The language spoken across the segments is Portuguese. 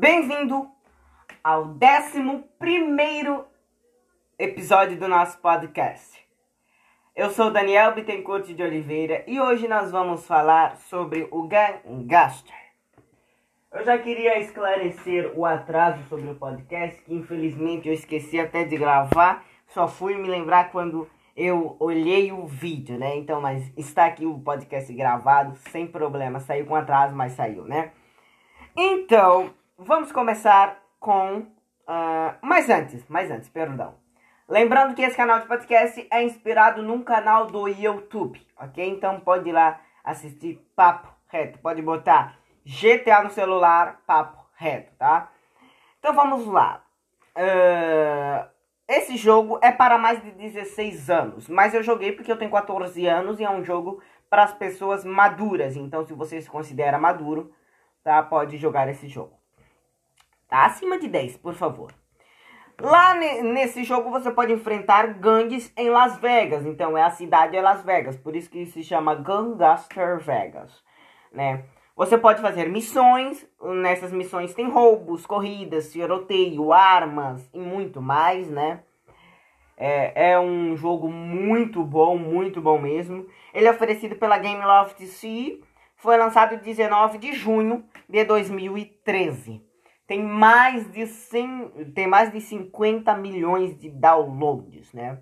Bem-vindo ao 11 episódio do nosso podcast. Eu sou Daniel Bittencourt de Oliveira e hoje nós vamos falar sobre o Gangster. Eu já queria esclarecer o atraso sobre o podcast, que infelizmente eu esqueci até de gravar, só fui me lembrar quando eu olhei o vídeo, né? Então, mas está aqui o podcast gravado, sem problema. Saiu com atraso, mas saiu, né? Então, vamos começar com. Uh, mas antes, mas antes, perdão. Lembrando que esse canal de podcast é inspirado num canal do YouTube, ok? Então pode ir lá assistir Papo Reto. Pode botar GTA no celular, Papo Reto, tá? Então vamos lá. Uh, esse jogo é para mais de 16 anos, mas eu joguei porque eu tenho 14 anos e é um jogo para as pessoas maduras. Então, se você se considera maduro, tá, pode jogar esse jogo. Tá acima de 10, por favor. Lá nesse jogo você pode enfrentar gangues em Las Vegas. Então é a cidade é Las Vegas, por isso que se chama Gangster Vegas, né? Você pode fazer missões, nessas missões tem roubos, corridas, tiroteio, armas e muito mais, né? É, é um jogo muito bom, muito bom mesmo. Ele é oferecido pela Game Loft C, foi lançado 19 de junho de 2013. Tem mais de 100, tem mais de 50 milhões de downloads, né?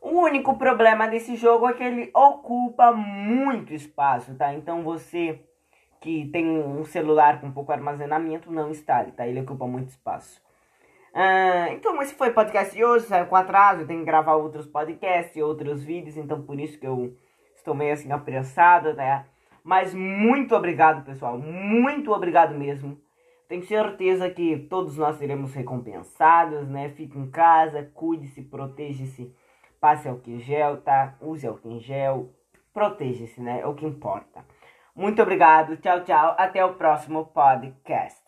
O único problema desse jogo é que ele ocupa muito espaço, tá? Então você que tem um celular com pouco armazenamento, não instale, tá? Ele ocupa muito espaço. Ah, então, esse foi o podcast de hoje, saiu com atraso, tenho que gravar outros podcasts e outros vídeos, então por isso que eu estou meio assim apressado, né? Mas muito obrigado, pessoal, muito obrigado mesmo. Tenho certeza que todos nós seremos recompensados, né? Fique em casa, cuide-se, proteja-se, passe álcool em gel, tá? Use álcool em gel, proteja-se, né? É o que importa. Muito obrigado, tchau, tchau. Até o próximo podcast.